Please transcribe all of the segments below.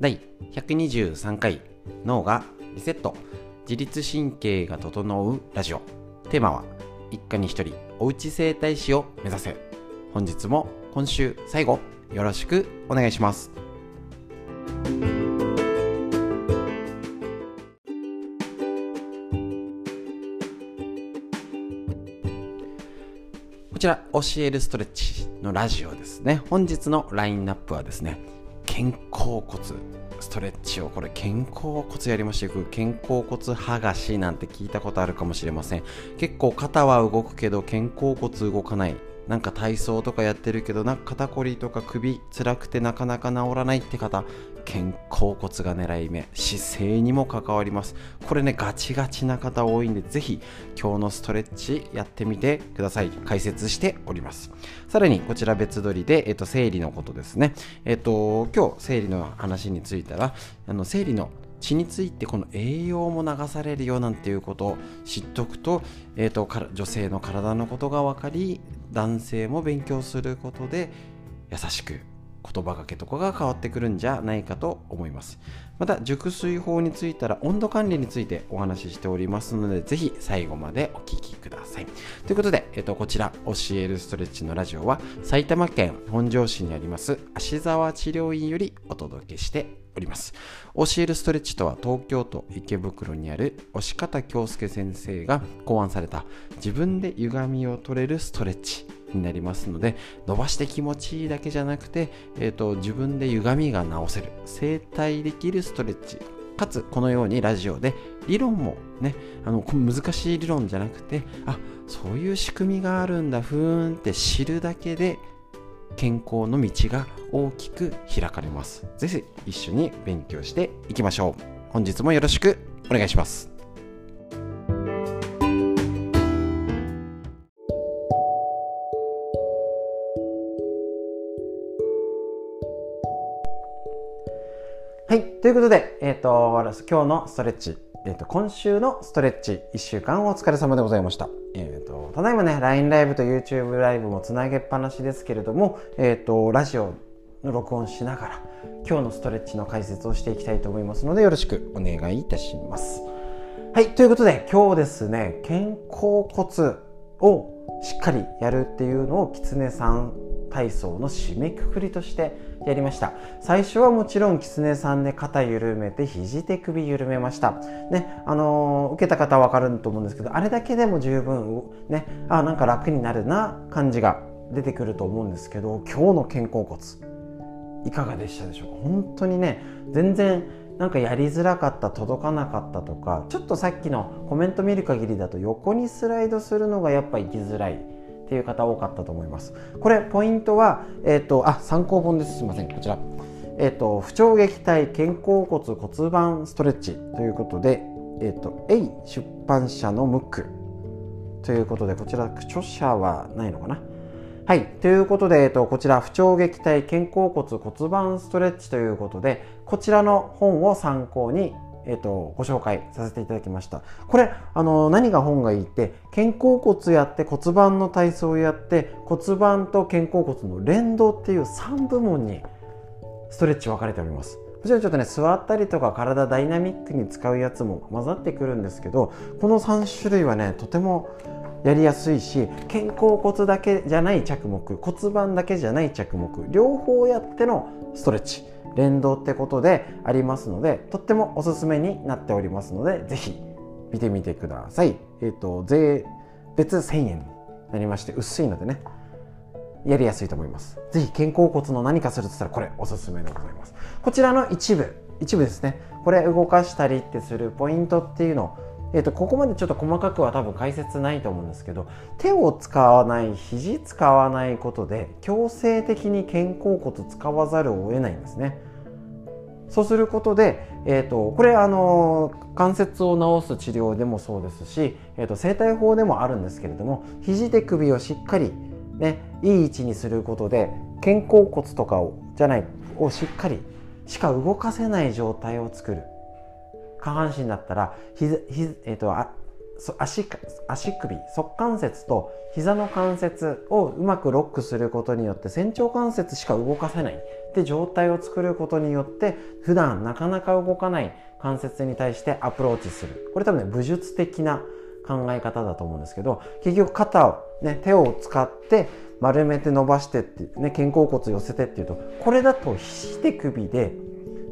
第123回脳がリセット。自律神経が整うラジオ。テーマは一家に一人おうち整体師を目指せ。本日も今週最後よろしくお願いします。こちら教えるストレッチのラジオですね。本日のラインナップはですね肩甲骨ストレッチをこれ肩甲骨やりましていく肩甲骨剥がしなんて聞いたことあるかもしれません。結構肩は動くけど肩甲骨動かない。なんか体操とかやってるけどなんか肩こりとか首辛くてなかなか治らないって方肩甲骨が狙い目姿勢にも関わります。これねガチガチな方多いんでぜひ今日のストレッチやってみてください。解説しております。さらにこちら別撮りで、えっと、生理のことですね。えっと今日生理の話についたらあの生理の血についてこの栄養も流されるよなんていうことを知っておくと,、えーと、女性の体のことが分かり男性も勉強することで優しく言葉がけとかが変わってくるんじゃないかと思います。また熟睡法についてら温度管理についてお話ししておりますのでぜひ最後までお聞きください。ということで、えっと、こちら教えるストレッチのラジオは埼玉県本庄市にあります芦沢治療院よりお届けしております。教えるストレッチとは東京都池袋にある押方京介先生が考案された自分で歪みを取れるストレッチ。になりますので伸ばして気持ちいいだけじゃなくて、えーと、自分で歪みが直せる整体できるストレッチかつこのようにラジオで理論もねあの難しい理論じゃなくてあそういう仕組みがあるんだふーんって知るだけで健康の道が大きく開かれます。ぜひ一緒に勉強していきましょう。本日もよろしくお願いします。ということで、えっ、ー、と、今日のストレッチ、えっ、ー、と、今週のストレッチ、1週間お疲れ様でございました。えっ、ー、と、ただいまね、LINE ライブと YouTube ライブもつなげっぱなしですけれども、えっ、と、ラジオの録音しながら、今日のストレッチの解説をしていきたいと思いますので、よろしくお願いいたします。はい。ということで、今日ですね、肩甲骨をしっかりやるっていうのを、きつねさん体操の締めくくりとしてやりました。最初はもちろん狐さんで肩緩めて肘手首緩めました。ねあのー、受けた方は分かると思うんですけどあれだけでも十分ねあなんか楽になるな感じが出てくると思うんですけど今日の肩甲骨いかがでしたでしょうか？本当にね全然なんかやりづらかった届かなかったとかちょっとさっきのコメント見る限りだと横にスライドするのがやっぱ行きづらい。っていう方多かったと思います。これポイントはえっ、ー、とあ参考本です。すいません。こちら。えっ、ー、と不調撃退肩甲骨骨盤ストレッチということでえっ、ー、と A 出版社のムックということでこちら著者はないのかな？はい。ということで、えっと、こちら、不調撃退肩甲骨骨盤ストレッチということで、こちらの本を参考にえーと、ご紹介させていただきました。これあの何が本がいいって肩甲骨やって骨盤の体操をやって骨盤と肩甲骨の連動っていう3部門にストレッチ分かれております。もちろんちょっとね座ったりとか体ダイナミックに使うやつも混ざってくるんですけどこの3種類はねとてもやりやすいし肩甲骨だけじゃない着目骨盤だけじゃない着目両方やってのストレッチ連動ってことでありますのでとってもおすすめになっておりますのでぜひ見てみてください。えっ、ー、と税別1000円になりまして薄いのでねやりやすいと思います。ぜひ肩甲骨の何かするとしたらこれおすすめでございます。こちらの一部一部ですねこれ動かしたりってするポイントっていうのをえーと、ここまでちょっと細かくは多分解説ないと思うんですけど手を使わない肘使わないことで強制的に肩甲骨使わざるを得ないんですね。そうすることで、えーと、これあの関節を治す治療でもそうですし、えーと、整体法でもあるんですけれども肘手首をしっかり、ね、いい位置にすることで肩甲骨とかをじゃないをしっかりしか動かせない状態を作る。下半身だったらひひ、えーと、足足首側関節と膝の関節をうまくロックすることによって仙腸関節しか動かせない。って状態を作ることによって普段なかなか動かない関節に対してアプローチする。これ多分ね武術的な考え方だと思うんですけど結局肩を、ね、手を使って丸めて伸ばしてってね肩甲骨寄せてっていうとこれだと肘手首で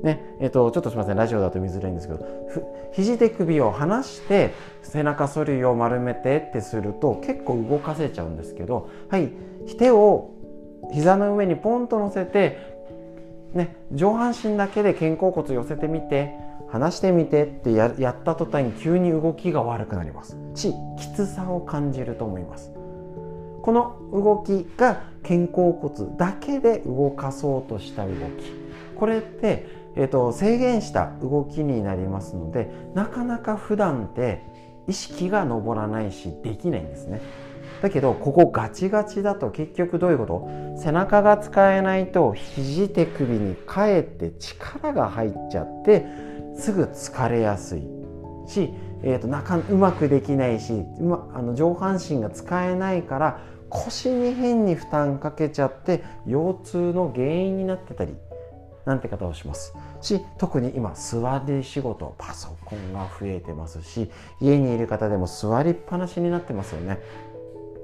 ねえっと、ちょっとすみませんラジオだと見づらいんですけど肘手首を離して背中反りを丸めてってすると結構動かせちゃうんですけどはい手を膝の上にポンと乗せて、ね、上半身だけで肩甲骨寄せてみて離してみてってやった途端に急に動きが悪くなります。しきつさを感じると思います。この動きが肩甲骨だけで動かそうとした動き。これってえーと、制限した動きになりますのでなかなか普段って意識が上らないしできないんですね。だけどここガチガチだと結局どういうこと？背中が使えないと肘手首にかえって力が入っちゃってすぐ疲れやすいし、えーと、なかうまくできないし、ま、あの上半身が使えないから腰に変に負担かけちゃって腰痛の原因になってたりなんて方をします。し特に今座り仕事パソコンが増えてますし家にいる方でも座りっぱなしになってますよね。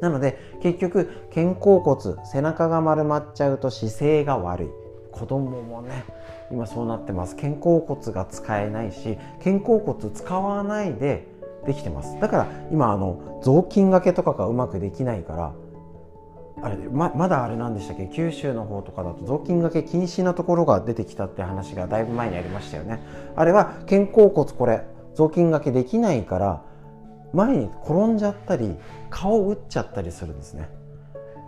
なので結局肩甲骨背中が丸まっちゃうと姿勢が悪い。子供もね今そうなってます。肩甲骨が使えないし肩甲骨使わないでできてます。だから今あの雑巾がけとかがうまくできないからあれままだあれなんでしたっけ？九州の方とかだと雑巾がけ禁止なところが出てきたって話がだいぶ前にありましたよね。あれは肩甲骨これ雑巾がけできないから前に転んじゃったり顔を打っちゃったりするんですね。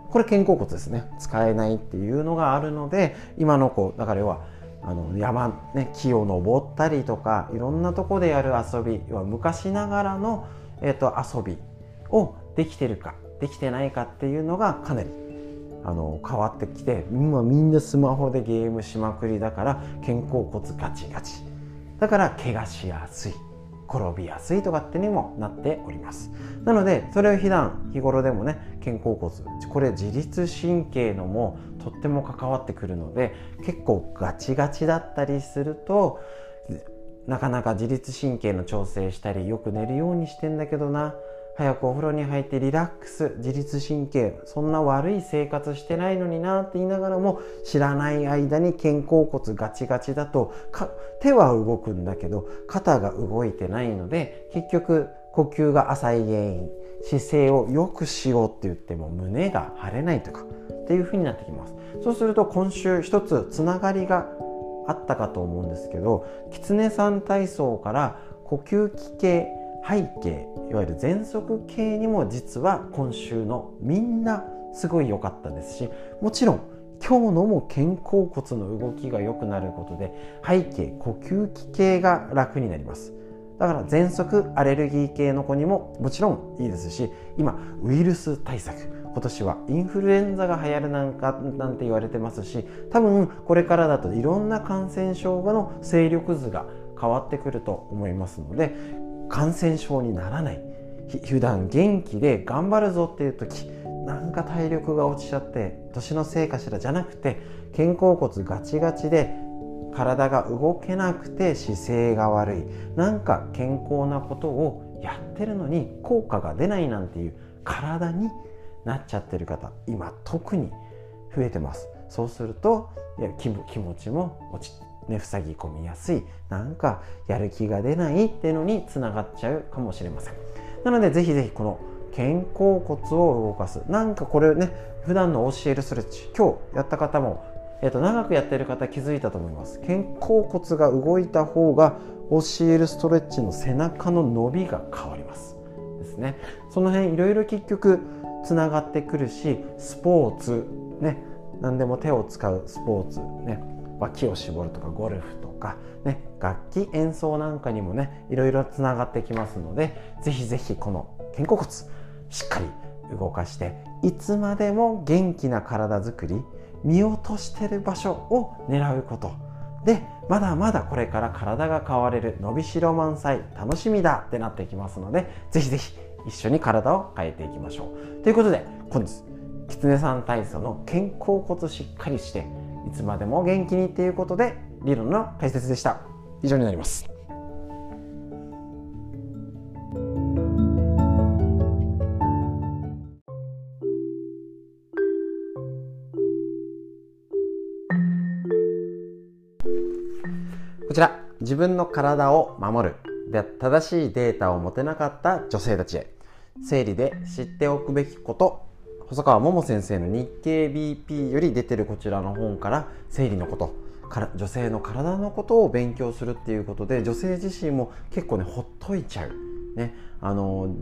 これ肩甲骨ですね。使えないっていうのがあるので今の子だから要はあの山、ね、木を登ったりとかいろんなとこでやる遊び要は昔ながらの、えーと遊びをできてるか。できてないかっていうのがかなりあの変わってきて今みんなスマホでゲームしまくりだから肩甲骨ガチガチ。だから怪我しやすい転びやすいとかってにもなっております。なのでそれを普段日頃でもね肩甲骨これ自律神経のもとっても関わってくるので結構ガチガチだったりするとなかなか自律神経の調整したりよく寝るようにしてんだけどな早くお風呂に入ってリラックス自律神経そんな悪い生活してないのになって言いながらも知らない間に肩甲骨ガチガチだと手は動くんだけど肩が動いてないので結局呼吸が浅い原因姿勢を良くしようって言っても胸が張れないとかっていう風になってきます。そうすると今週一つつながりがあったかと思うんですけど狐さん体操から呼吸器系背景いわゆる喘息系にも実は今週のみんなすごい良かったですしもちろん今日のも肩甲骨の動きが良くなることで背景呼吸器系が楽になります。だから喘息アレルギー系の子にももちろんいいですし今ウイルス対策今年はインフルエンザが流行るなんかなんて言われてますし多分これからだといろんな感染症の勢力図が変わってくると思いますので感染症にならない。普段元気で頑張るぞっていう時なんか体力が落ちちゃって年のせいかしらじゃなくて肩甲骨ガチガチで体が動けなくて姿勢が悪い。なんか健康なことをやってるのに効果が出ないなんていう体になっちゃってる方今特に増えてます。そうするといや気持ちも落ちね、塞ぎ込みやすいなんかやる気が出ないっていうのにつながっちゃうかもしれません。なのでぜひぜひこの肩甲骨を動かすなんかこれね普段の教えるストレッチ今日やった方も、えー、と長くやってる方気づいたと思います。肩甲骨が動いた方が教えるストレッチの背中の伸びが変わります。ですね。その辺いろいろ結局つながってくるしスポーツね何でも手を使うスポーツね脇を絞るとかゴルフとか、ね、楽器演奏なんかにもねいろいろつながってきますのでぜひぜひこの肩甲骨しっかり動かしていつまでも元気な体づくり見落としてる場所を狙うこと。でまだまだこれから体が変われる伸びしろ満載楽しみだってなってきますのでぜひぜひ一緒に体を変えていきましょう。ということで本日きつねさん体操の肩甲骨しっかりしていつまでも元気にっていうことで理論の解説でした。以上になります。こちら自分の体を守る。で正しいデータを持てなかった女性たちへ。生理で知っておくべきこと。細川桃先生の日経 BP より出てるこちらの本から生理のことから女性の体のことを勉強するっていうことで女性自身も結構ねほっといちゃう、ね、あの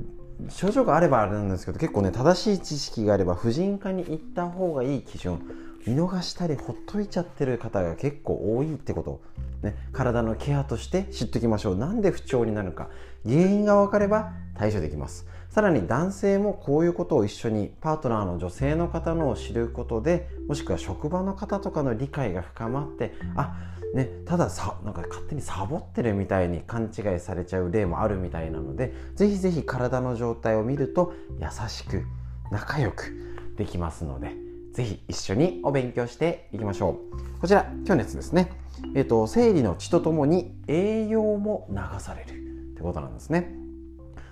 症状があればあれなんですけど結構ね正しい知識があれば婦人科に行った方がいい基準。見逃したりほっといちゃってる方が結構多いってこと。ね、体のケアとして知っておきましょう。なんで不調になるか。原因が分かれば対処できます。さらに男性もこういうことを一緒にパートナーの女性の方のを知ることでもしくは職場の方とかの理解が深まってあねたださなんか勝手にサボってるみたいに勘違いされちゃう例もあるみたいなのでぜひぜひ体の状態を見ると優しく仲良くできますので。ぜひ一緒にお勉強していきましょう。こちら今日のやつですね。えっと、生理の血とともに栄養も流されるってことなんですね。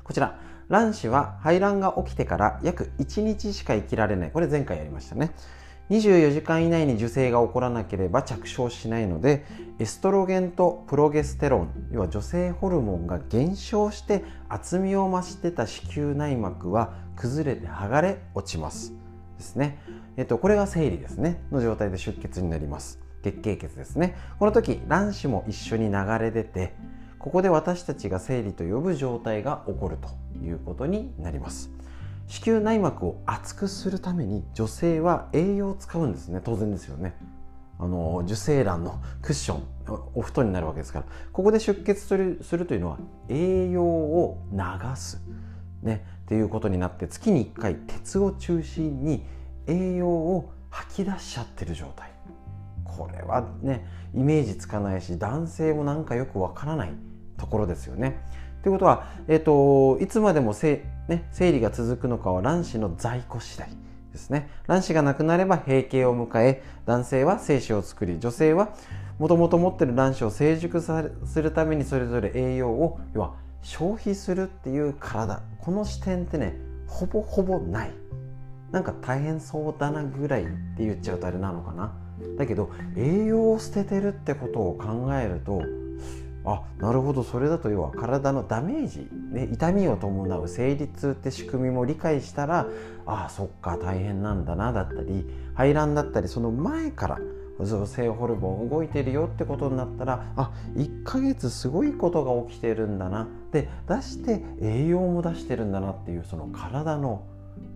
こちら卵子は排卵が起きてから約1日しか生きられない。これ前回やりましたね。24時間以内に受精が起こらなければ着床しないのでエストロゲンとプロゲステロン要は女性ホルモンが減少して厚みを増してた子宮内膜は崩れて剥がれ落ちます。ですね、えっと、これが生理ですね。の状態で出血になります。月経血ですね。この時卵子も一緒に流れ出てここで私たちが生理と呼ぶ状態が起こるということになります。子宮内膜を厚くするために女性は栄養を使うんですね。当然ですよね。あの受精卵のクッションお布団になるわけですから。ここで出血するするというのは栄養を流す、ね、っていうことになって月に1回鉄を中心に栄養を吐き出しちゃってる状態これはねイメージつかないし男性もなんかよくわからないところですよね。ということは、えーと、いつまでもせ、ね、生理が続くのかは卵子の在庫次第ですね。卵子がなくなれば閉経を迎え男性は精子を作り女性はもともと持ってる卵子を成熟さするためにそれぞれ栄養を要は消費するっていう体この視点ってねほぼほぼない。なんか大変そうだなぐらいって言っちゃうとあれなのかな。だけど栄養を捨ててるってことを考えるとあなるほどそれだと要は体のダメージ、ね、痛みを伴う生理痛って仕組みも理解したらあそっか大変なんだなだったり排卵だったりその前から性ホルモン動いてるよってことになったらあ1ヶ月すごいことが起きてるんだな。で出して栄養も出してるんだなっていうその体の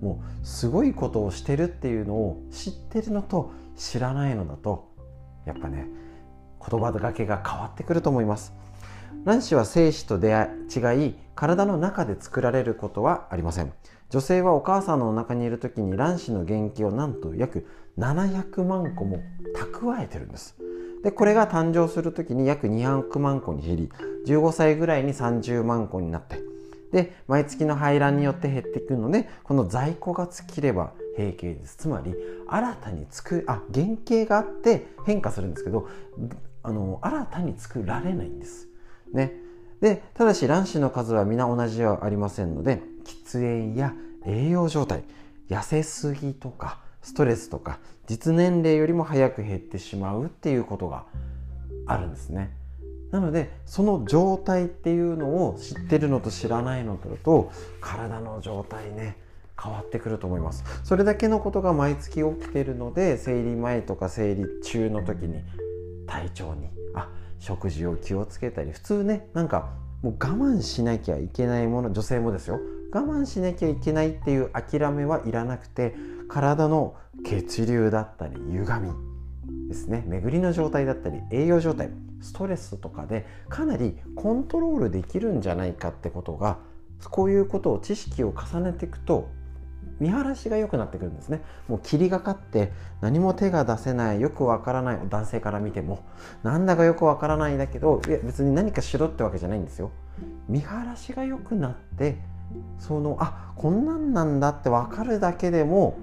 もうすごいことをしてるっていうのを知ってるのと知らないのだとやっぱね言葉がけが変わってくると思います。卵子は精子と出会い違い体の中で作られることはありません。女性はお母さんの中にいる時に卵子の元気をなんと約700万個も蓄えてるんです。でこれが誕生する時に約200万個に減り15歳ぐらいに30万個になってで毎月の排卵によって減っていくのでこの在庫が尽きれば閉経です。つまり新たに作あ原型があって変化するんですけどあの新たに作られないんです。ね、でただし卵子の数は皆同じではありませんので喫煙や栄養状態痩せすぎとかストレスとか実年齢よりも早く減ってしまうっていうことがあるんですね。なのでその状態っていうのを知ってるのと知らないのと体の状態ね変わってくると思いますそれだけのことが毎月起きてるので生理前とか生理中の時に体調にあ食事を気をつけたり普通ねなんかもう我慢しなきゃいけないもの女性もですよ。我慢しなきゃいけないっていう諦めはいらなくて体の血流だったり歪みですね。巡りの状態だったり栄養状態ストレスとかでかなりコントロールできるんじゃないかってことがこういうことを知識を重ねていくと見晴らしが良くなってくるんですね。もう霧がかって何も手が出せないよくわからない男性から見てもなんだかよくわからないんだけどいや別に何かしろってわけじゃないんですよ。見晴らしが良くなってそのあこんなんなんだって分かるだけでも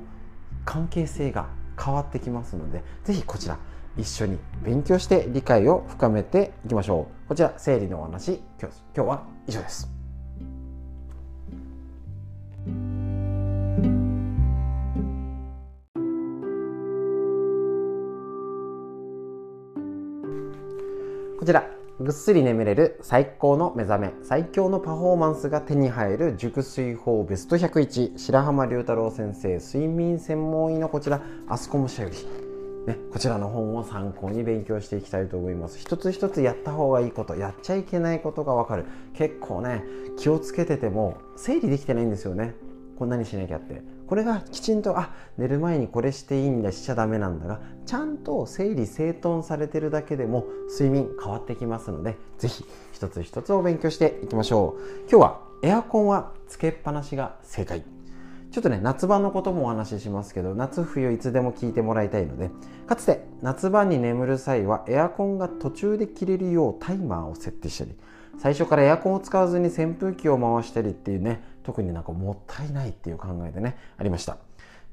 関係性が変わってきますので是非こちら一緒に勉強して理解を深めていきましょう。こちら生理のお話今日今日は以上です。こちら。ぐっすり眠れる最高の目覚め。最強のパフォーマンスが手に入る熟睡法ベスト101白浜龍太郎先生睡眠専門医のこちら。あすこもしゃより。ね、こちらの本を参考に勉強していきたいと思います。一つ一つやった方がいいこと。やっちゃいけないことがわかる。結構ね気をつけてても整理できてないんですよね。こんなにしなきゃって。これがきちんとあ寝る前にこれしていいんだしちゃダメなんだがちゃんと整理整頓されてるだけでも睡眠変わってきますので是非一つ一つを勉強していきましょう。今日はエアコンはつけっぱなしが正解。ちょっとね夏場のこともお話ししますけど夏冬いつでも聞いてもらいたいのでかつて夏場に眠る際はエアコンが途中で切れるようタイマーを設定したり最初からエアコンを使わずに扇風機を回したりっていうね特になんかもったいないっていう考えでねありました。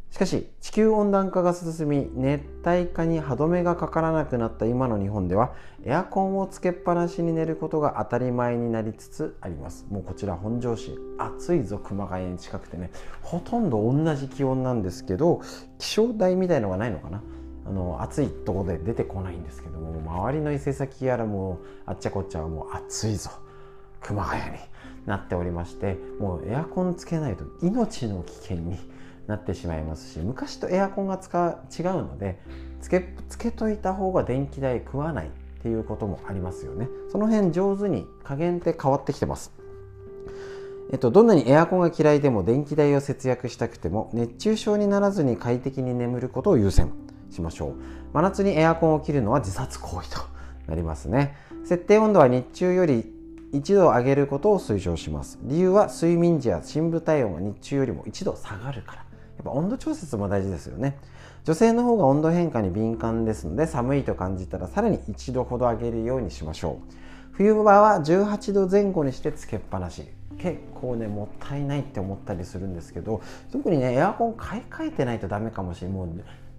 しかし地球温暖化が進み熱帯化に歯止めがかからなくなった今の日本ではエアコンをつけっぱなしに寝ることが当たり前になりつつあります。もうこちら本庄市暑いぞ熊谷に近くてねほとんど同じ気温なんですけど気象台みたいのがないのかな。あの暑いとこで出てこないんですけども周りの伊勢崎やらもうあっちゃこっちゃはもう暑いぞ熊谷に。なっておりましてもうエアコンつけないと命の危険になってしまいますし昔とエアコンが使う違うのでつけつけといた方が電気代食わないっていうこともありますよね。その辺上手に加減って変わってきてます。えっと、どんなにエアコンが嫌いでも電気代を節約したくても熱中症にならずに快適に眠ることを優先しましょう。真夏にエアコンを切るのは自殺行為となりますね。設定温度は日中より1度上げることを推奨します。理由は睡眠時や深部体温が日中よりも1度下がるから。やっぱ温度調節も大事ですよね。女性の方が温度変化に敏感ですので寒いと感じたらさらに1度ほど上げるようにしましょう。冬場は18度前後にしてつけっぱなし。結構ねもったいないって思ったりするんですけど特にねエアコン買い替えてないとダメかもしれない。もう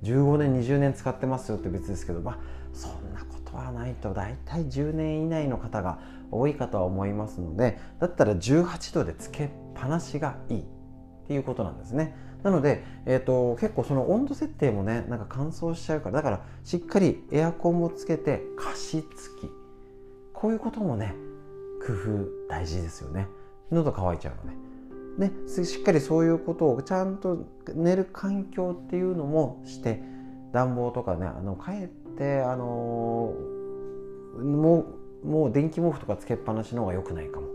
15年20年使ってますよって別ですけどまあそんなことはないと。大体10年以内の方が多いかとは思いますのでだったら18度でつけっぱなしがいいっていうことなんですね。なので、えーと、結構その温度設定もねなんか乾燥しちゃうからだからしっかりエアコンもつけて加湿器。こういうこともね工夫大事ですよね。喉乾いちゃうので、ね、しっかりそういうことをちゃんと寝る環境っていうのもして暖房とかねあのかえってあのー、もうもう電気毛布とかつけっぱなしの方が良くないかも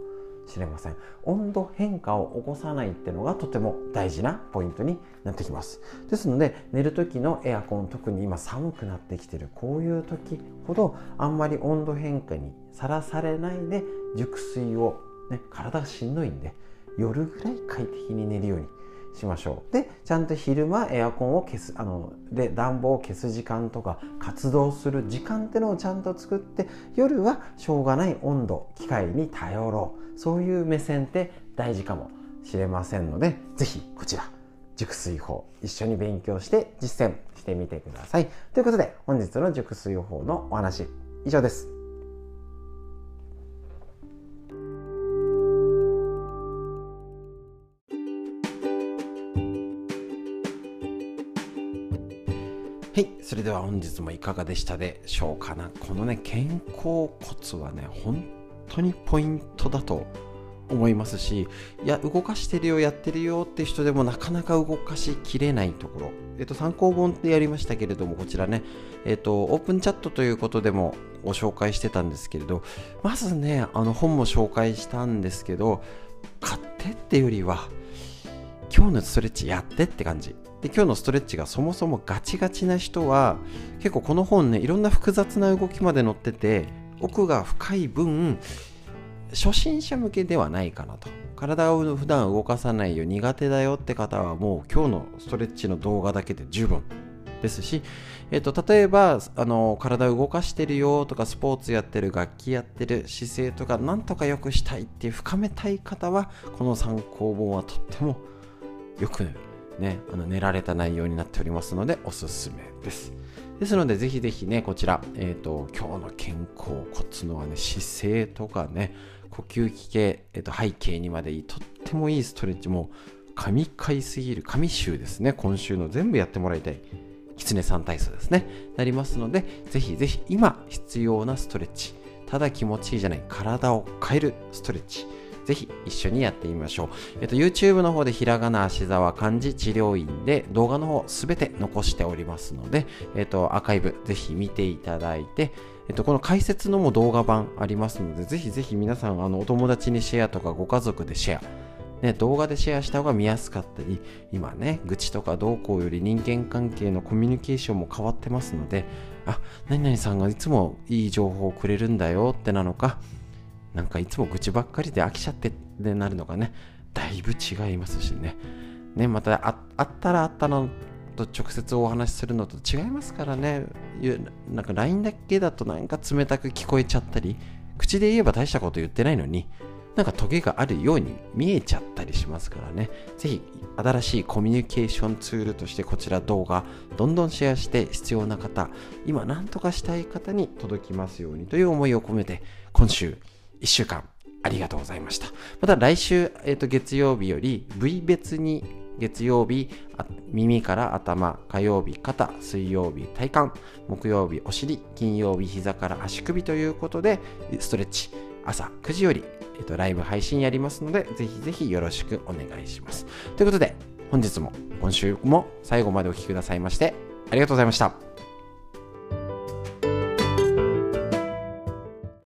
しれません。温度変化を起こさないっていうのがとても大事なポイントになってきます。ですので寝る時のエアコン特に今寒くなってきてるこういう時ほどあんまり温度変化にさらされないで熟睡を、ね、体がしんどいんで夜ぐらい快適に寝るようにしましょう。でちゃんと昼間エアコンを消すあので暖房を消す時間とか活動する時間ってのをちゃんと作って夜はしょうがない温度機械に頼ろう。そういう目線って大事かもしれませんので是非こちら熟睡法一緒に勉強して実践してみてください。ということで本日の熟睡法のお話以上です。では本日もいかがでしたでしょうかな。このね、肩甲骨はね、本当にポイントだと思いますし、いや、動かしてるよ、やってるよって人でもなかなか動かしきれないところ。えっと、参考本ってやりましたけれども、こちらね、えっと、オープンチャットということでもご紹介してたんですけれど、まずね、あの本も紹介したんですけど、買ってってよりは、今日のストレッチやってって感じ。で今日のストレッチがそもそもガチガチな人は結構この本ねいろんな複雑な動きまで載ってて奥が深い分初心者向けではないかなと体を普段動かさないよ苦手だよって方はもう今日のストレッチの動画だけで十分ですし、えっと、例えばあの体を動かしてるよとかスポーツやってる楽器やってる姿勢とかなんとか良くしたいっていう深めたい方はこの参考本はとってもよくねあの練られた内容になっておりますのでおすすめですですのでぜひぜひねこちら、えっと今日の健康骨のはね姿勢とかね呼吸器系、えっと背景にまでいいとってもいいストレッチも神回すぎる神週ですね今週の全部やってもらいたい狐さん体操ですね。なりますので、ぜひぜひ今必要なストレッチ、ただ気持ちいいじゃない、体を変えるストレッチ、ぜひ一緒にやってみましょう。えっと、YouTube の方でひらがな、足沢、漢字、治療院で動画の方すべて残しておりますので、えっと、アーカイブぜひ見ていただいて、えっと、この解説のも動画版ありますので、ぜひぜひ皆さん、あの、お友達にシェアとかご家族でシェア、ね、動画でシェアした方が見やすかったり、今ね、愚痴とかどうこうより人間関係のコミュニケーションも変わってますので、あ、何々さんがいつもいい情報をくれるんだよってなのか、なんかいつも愚痴ばっかりで飽きちゃってってなるのがね、だいぶ違いますしね。ね、またあったらあったのと直接お話しするのと違いますからね。なんか LINE だけだとなんか冷たく聞こえちゃったり、口で言えば大したこと言ってないのに、なんかトゲがあるように見えちゃったりしますからね。ぜひ新しいコミュニケーションツールとしてこちら動画どんどんシェアして必要な方、今何とかしたい方に届きますようにという思いを込めて今週1週間ありがとうございました。また来週、えー、と月曜日より部位別に月曜日耳から頭火曜日肩水曜日体幹木曜日お尻金曜日膝から足首ということでストレッチ朝9時よりえっと、ライブ配信やりますので、ぜひぜひよろしくお願いします。ということで、本日も今週も最後までお聴きくださいまして、ありがとうございました。